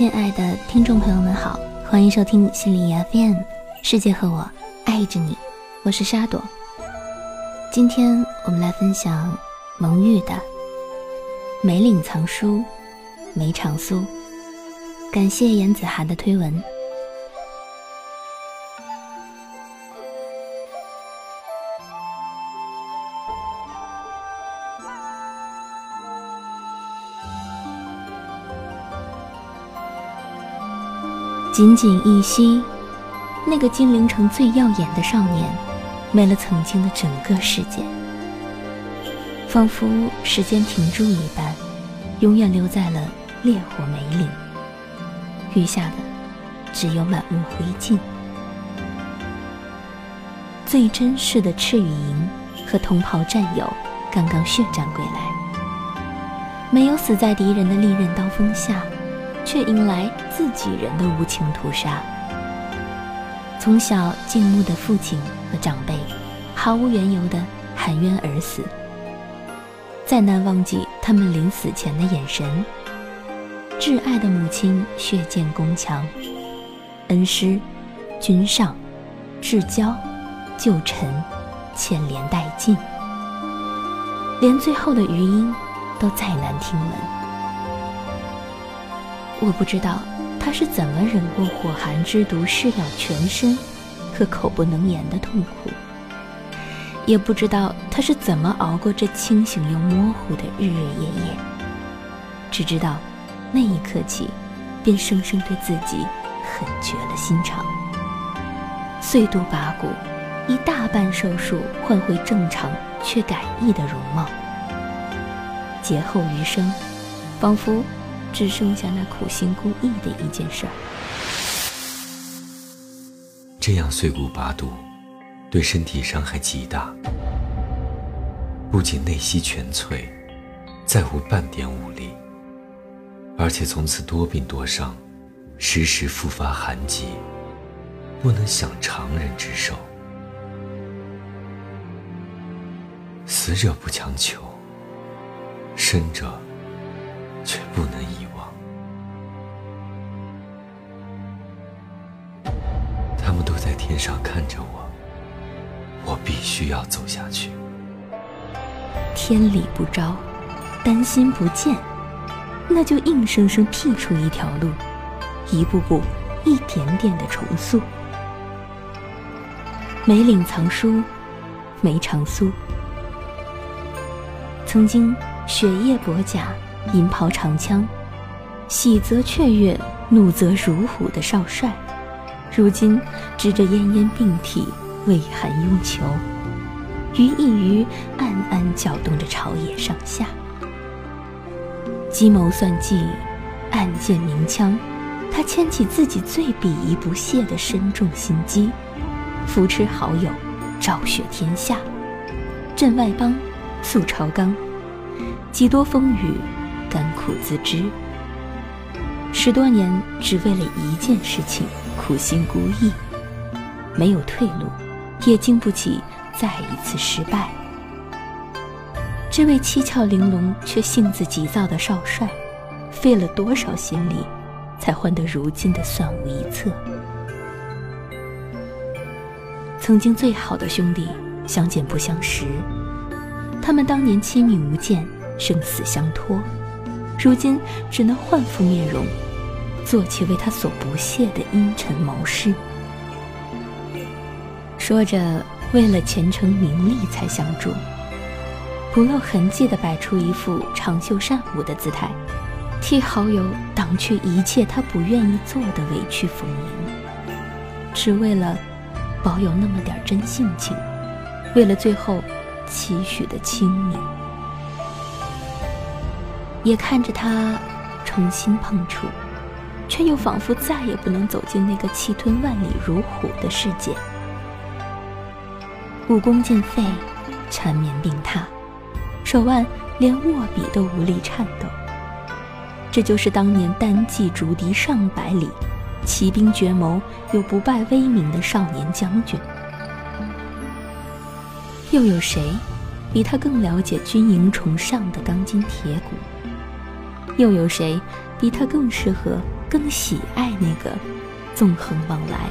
亲爱的听众朋友们好，欢迎收听心理 FM，世界和我爱着你，我是沙朵。今天我们来分享蒙玉的《梅岭藏书梅长苏》，感谢严子涵的推文。仅仅一息，那个金陵城最耀眼的少年，没了曾经的整个世界，仿佛时间停住一般，永远留在了烈火梅岭。余下的，只有满目灰烬。最珍视的赤羽营和同袍战友，刚刚血战归来，没有死在敌人的利刃刀锋下。却迎来自己人的无情屠杀。从小敬慕的父亲和长辈，毫无缘由的含冤而死。再难忘记他们临死前的眼神。挚爱的母亲血溅宫墙，恩师、君上、至交、旧臣，牵连殆尽，连最后的余音都再难听闻。我不知道他是怎么忍过火寒之毒噬咬全身和口不能言的痛苦，也不知道他是怎么熬过这清醒又模糊的日日夜夜。只知道那一刻起，便生生对自己狠绝了心肠。碎度拔骨，一大半手术换回正常却改异的容貌。劫后余生，仿佛。只剩下那苦心孤诣的一件事儿。这样碎骨拔肚，对身体伤害极大，不仅内息全摧，再无半点武力，而且从此多病多伤，时时复发寒疾，不能享常人之寿。死者不强求，生者。不能遗忘。他们都在天上看着我，我必须要走下去。天理不招，丹心不见，那就硬生生辟出一条路，一步步，一点点的重塑。梅岭藏书，梅长苏，曾经雪夜薄甲。银袍长枪，喜则雀跃，怒则如虎的少帅，如今执着奄奄病体，畏寒拥囚，于一隅暗暗搅动着朝野上下。计谋算计，暗箭明枪，他牵起自己最鄙夷不屑的深重心机，扶持好友，昭雪天下，镇外邦，肃朝纲，几多风雨。甘苦自知，十多年只为了一件事情苦心孤诣，没有退路，也经不起再一次失败。这位七窍玲珑却性子急躁的少帅，费了多少心力，才换得如今的算无一策？曾经最好的兄弟，相见不相识，他们当年亲密无间，生死相托。如今只能换副面容，做起为他所不屑的阴沉谋事。说着为了前程名利才相助，不露痕迹地摆出一副长袖善舞的姿态，替好友挡去一切他不愿意做的委屈逢迎，只为了保有那么点真性情，为了最后期许的清明。也看着他重新碰触，却又仿佛再也不能走进那个气吞万里如虎的世界。武功尽废，缠绵病榻，手腕连握笔都无力颤抖。这就是当年单骑逐敌上百里，骑兵绝谋又不败威名的少年将军。又有谁比他更了解军营崇尚的钢筋铁骨？又有谁比他更适合更喜爱那个纵横往来、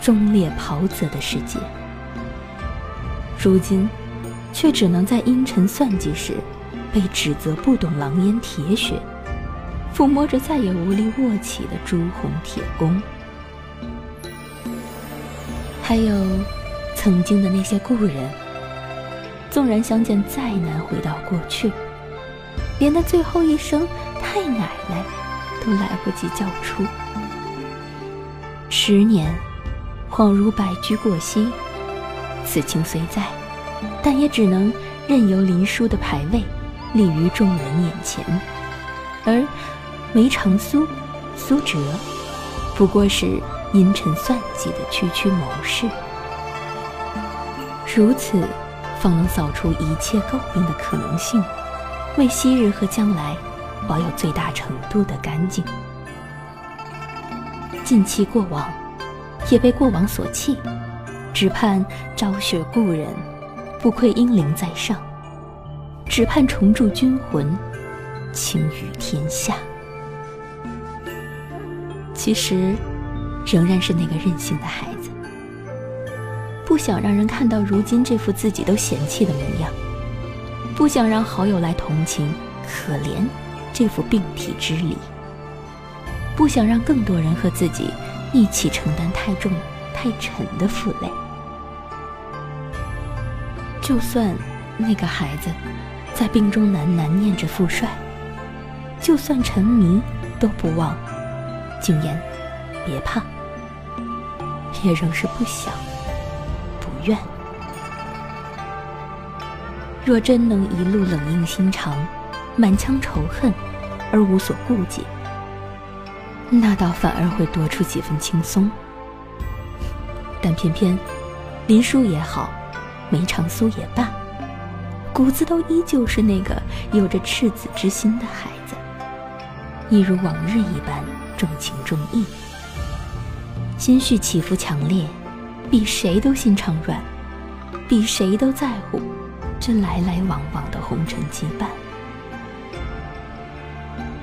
忠烈袍泽的世界。如今，却只能在阴沉算计时，被指责不懂狼烟铁血，抚摸着再也无力握起的朱红铁弓。还有，曾经的那些故人，纵然相见再难回到过去，连那最后一声太奶奶都来不及叫出。十年，恍如白驹过隙。此情虽在，但也只能任由林殊的牌位立于众人眼前，而梅长苏、苏辙，不过是阴沉算计的区区谋士。如此，方能扫除一切诟病的可能性，为昔日和将来保有最大程度的干净。近期过往，也被过往所弃。只盼昭雪故人，不愧英灵在上；只盼重铸军魂，轻于天下。其实，仍然是那个任性的孩子，不想让人看到如今这副自己都嫌弃的模样，不想让好友来同情、可怜这副病体之礼，不想让更多人和自己一起承担太重、太沉的负累。就算那个孩子在病中喃喃念着父帅，就算沉迷都不忘，景言，别怕，也仍是不想，不愿。若真能一路冷硬心肠，满腔仇恨而无所顾忌，那倒反而会多出几分轻松。但偏偏林殊也好。梅长苏也罢，骨子都依旧是那个有着赤子之心的孩子，一如往日一般重情重义，心绪起伏强烈，比谁都心肠软，比谁都在乎这来来往往的红尘羁绊。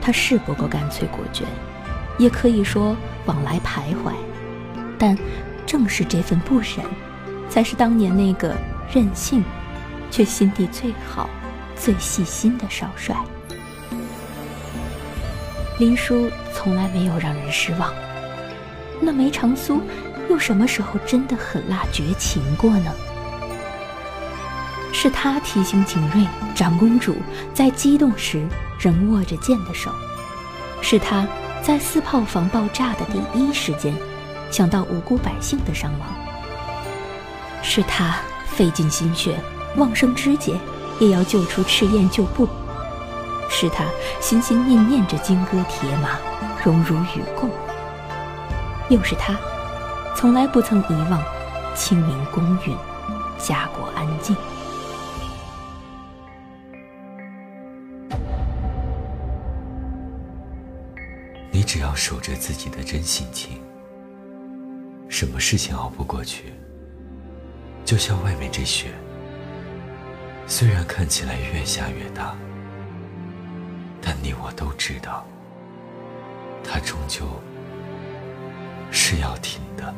他是不够干脆果决，也可以说往来徘徊，但正是这份不忍，才是当年那个。任性，却心地最好、最细心的少帅林殊从来没有让人失望。那梅长苏又什么时候真的狠辣绝情过呢？是他提醒景睿，长公主在激动时仍握着剑的手；是他在四炮房爆炸的第一时间想到无辜百姓的伤亡；是他。费尽心血，望生枝节，也要救出赤焰旧部。是他心心念念着金戈铁马，荣辱与共。又是他，从来不曾遗忘清明公允，家国安静。要守着自己的真性情，什么事情熬不过去？就像外面这雪，虽然看起来越下越大，但你我都知道，它终究是要停的。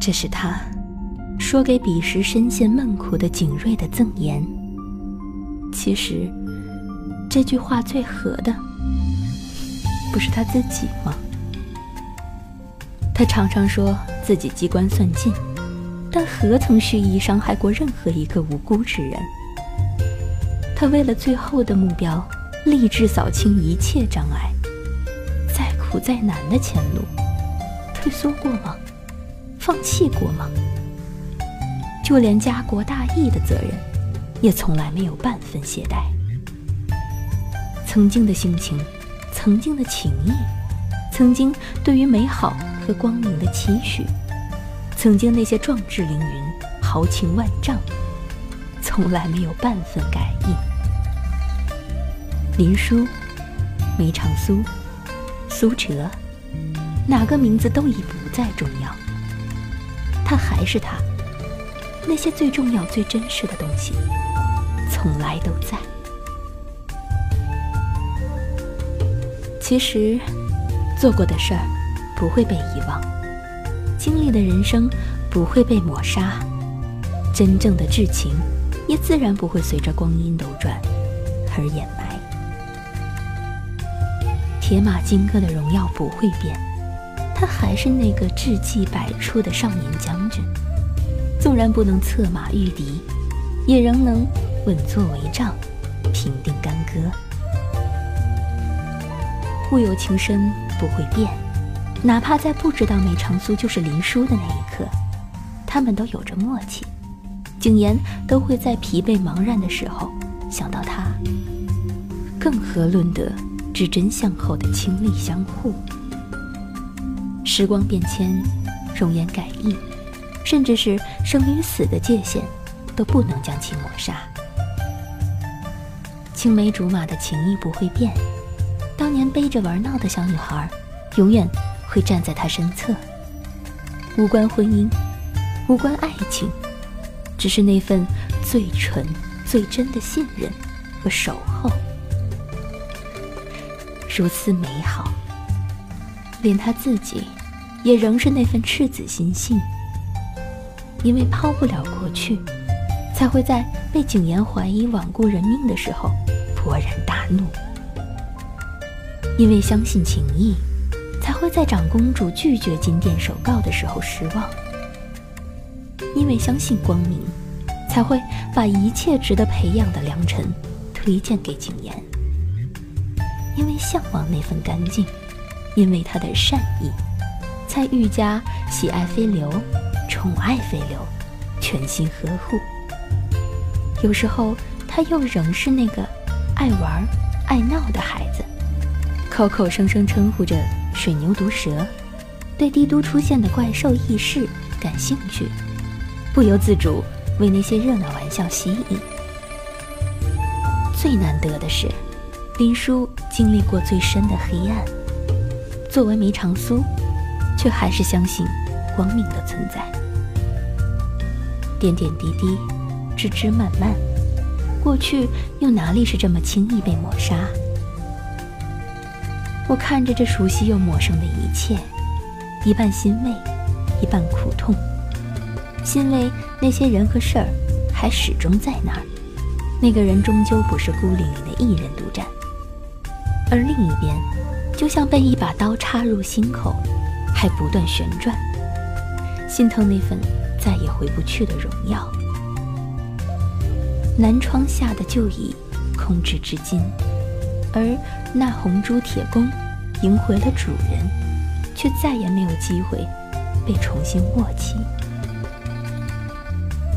这是他说给彼时深陷闷苦的景睿的赠言。其实，这句话最合的。不是他自己吗？他常常说自己机关算尽，但何曾蓄意伤害过任何一个无辜之人？他为了最后的目标，立志扫清一切障碍。再苦再难的前路，退缩过吗？放弃过吗？就连家国大义的责任，也从来没有半分懈怠。曾经的心情。曾经的情谊，曾经对于美好和光明的期许，曾经那些壮志凌云、豪情万丈，从来没有半分改意。林殊、梅长苏、苏辙，哪个名字都已不再重要。他还是他，那些最重要、最真实的东西，从来都在。其实，做过的事儿不会被遗忘，经历的人生不会被抹杀，真正的至情也自然不会随着光阴流转而掩埋。铁马金戈的荣耀不会变，他还是那个志气百出的少年将军。纵然不能策马御敌，也仍能稳坐帷帐，平定干戈。物有情深不会变，哪怕在不知道梅长苏就是林殊的那一刻，他们都有着默契。景言都会在疲惫茫然的时候想到他，更何论得知真相后的倾力相护？时光变迁，容颜改易。甚至是生与死的界限，都不能将其抹杀。青梅竹马的情谊不会变，当年背着玩闹的小女孩，永远会站在他身侧。无关婚姻，无关爱情，只是那份最纯、最真的信任和守候，如此美好，连他自己，也仍是那份赤子心性。因为抛不了过去，才会在被景言怀疑罔顾人命的时候勃然大怒；因为相信情义，才会在长公主拒绝金殿首告的时候失望；因为相信光明，才会把一切值得培养的良臣推荐给景言；因为向往那份干净，因为他的善意，才愈加喜爱飞流。宠爱飞流，全心呵护。有时候，他又仍是那个爱玩、爱闹的孩子，口口声声称呼着水牛毒蛇，对帝都出现的怪兽异事感兴趣，不由自主为那些热闹玩笑吸引。最难得的是，林叔经历过最深的黑暗，作为梅长苏，却还是相信光明的存在。点点滴滴，枝枝蔓蔓，过去又哪里是这么轻易被抹杀？我看着这熟悉又陌生的一切，一半欣慰，一半苦痛。欣慰那些人和事儿还始终在那儿，那个人终究不是孤零零的一人独占；而另一边，就像被一把刀插入心口，还不断旋转，心疼那份。再也回不去的荣耀。南窗下的旧椅空置至今，而那红珠铁弓赢回了主人，却再也没有机会被重新握起。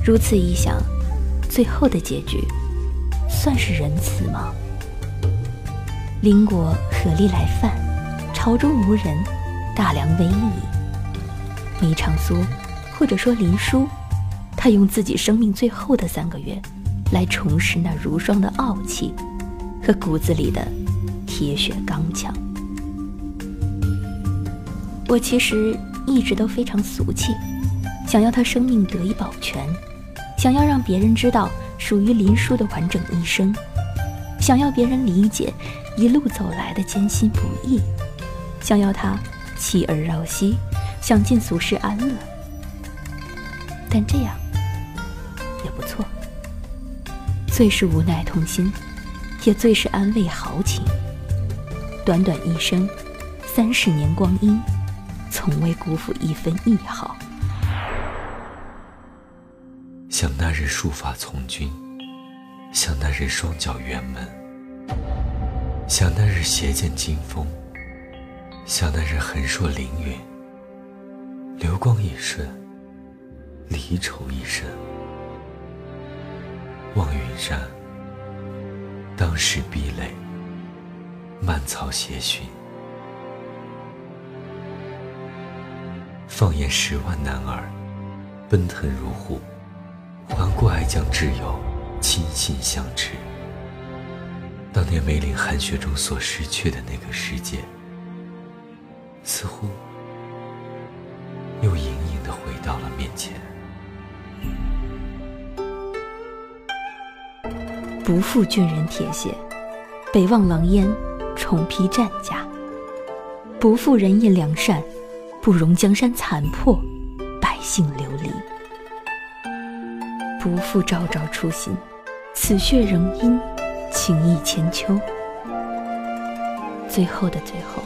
如此一想，最后的结局算是仁慈吗？邻国合力来犯，朝中无人，大梁危矣。梅长苏。或者说林殊，他用自己生命最后的三个月，来重拾那如霜的傲气和骨子里的铁血刚强。我其实一直都非常俗气，想要他生命得以保全，想要让别人知道属于林殊的完整一生，想要别人理解一路走来的艰辛不易，想要他妻儿绕膝，享尽俗世安乐。但这样也不错，最是无奈痛心，也最是安慰豪情。短短一生，三十年光阴，从未辜负一分一毫。想那日束发从军，想那日双脚辕门，想那日斜剑惊风，想那日横槊凌云，流光一瞬。离愁一生，望云山，当时壁垒，蔓草斜寻。放眼十万男儿，奔腾如虎，环顾爱将挚友，倾心相持。当年梅林寒雪中所失去的那个世界，似乎又隐隐的回到了面前。不负军人铁血，北望狼烟，重披战甲；不负仁义良善，不容江山残破，百姓流离；不负朝朝初心，此血仍因，情义千秋。最后的最后，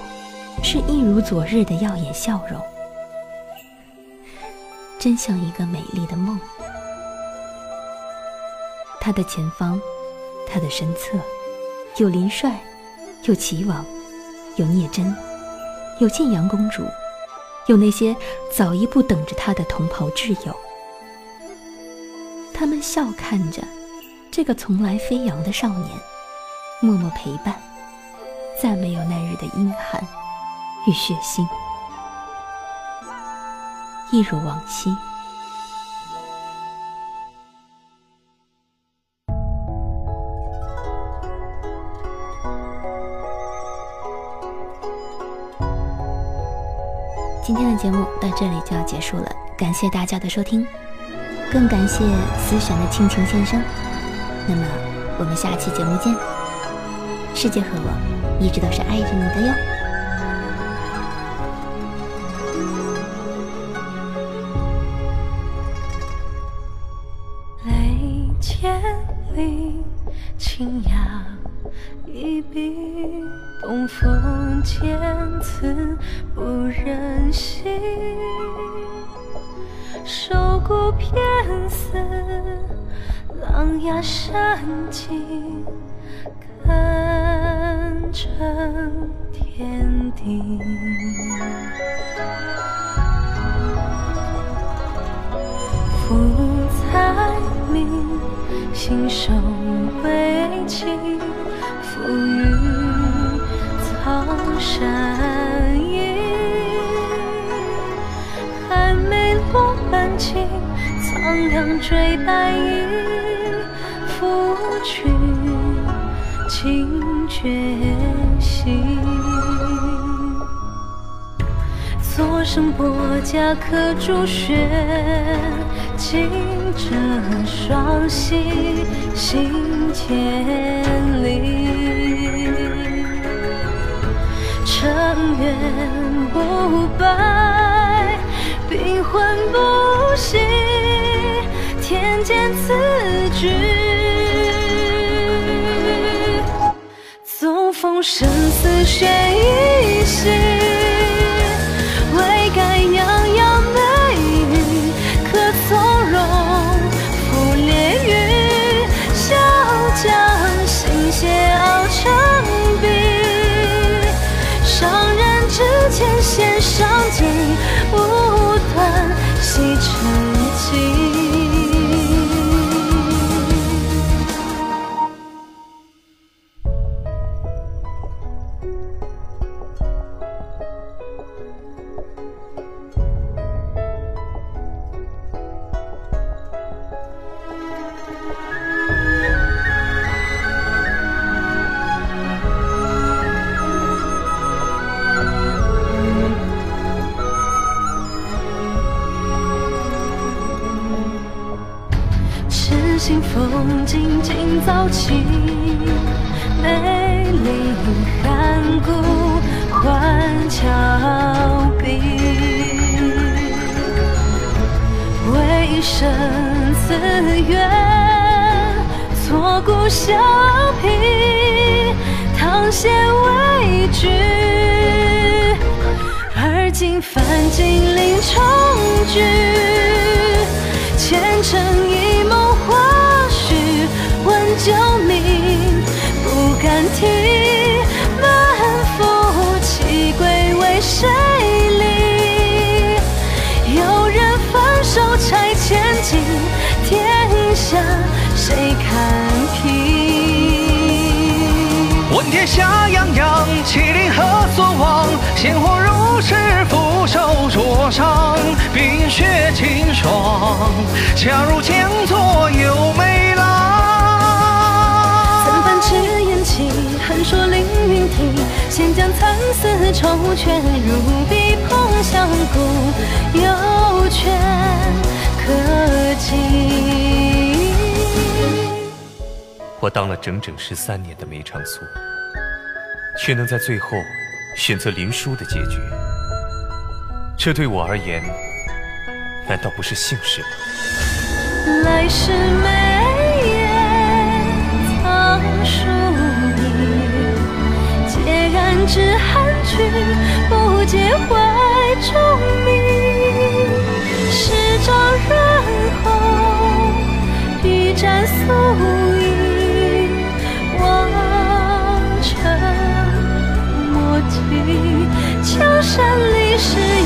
是一如昨日的耀眼笑容，真像一个美丽的梦。他的前方，他的身侧，有林帅，有齐王，有聂真，有晋阳公主，有那些早一步等着他的同袍挚友。他们笑看着这个从来飞扬的少年，默默陪伴。再没有那日的阴寒与血腥，一如往昔。今天的节目到这里就要结束了，感谢大家的收听，更感谢思璇的亲情献声。那么，我们下期节目见。世界和我。一直都是爱着你的哟。轻压一笔，东风渐刺不忍心，瘦骨偏似狼牙山景，堪称天地，福财命，信手山影。还没落半晴，苍凉追白衣，拂去情。决心，左生跛甲可助血，近着双膝行千里。尘缘不败，兵魂不息，天间此句。生死悬一息，下谁看平？问天下泱泱，麒麟何所望？鲜活如是，俯首灼伤，冰雪清霜，恰如江左有梅郎。横说凌云梯，先将蚕丝绸卷入笔，碰香骨，有权我当了整整十三年的梅长苏，却能在最后选择林殊的结局，这对我而言，难道不是幸事吗？来世眉眼藏疏影，孑然之寒去，不解怀中明。十丈润红，一盏素。江山历史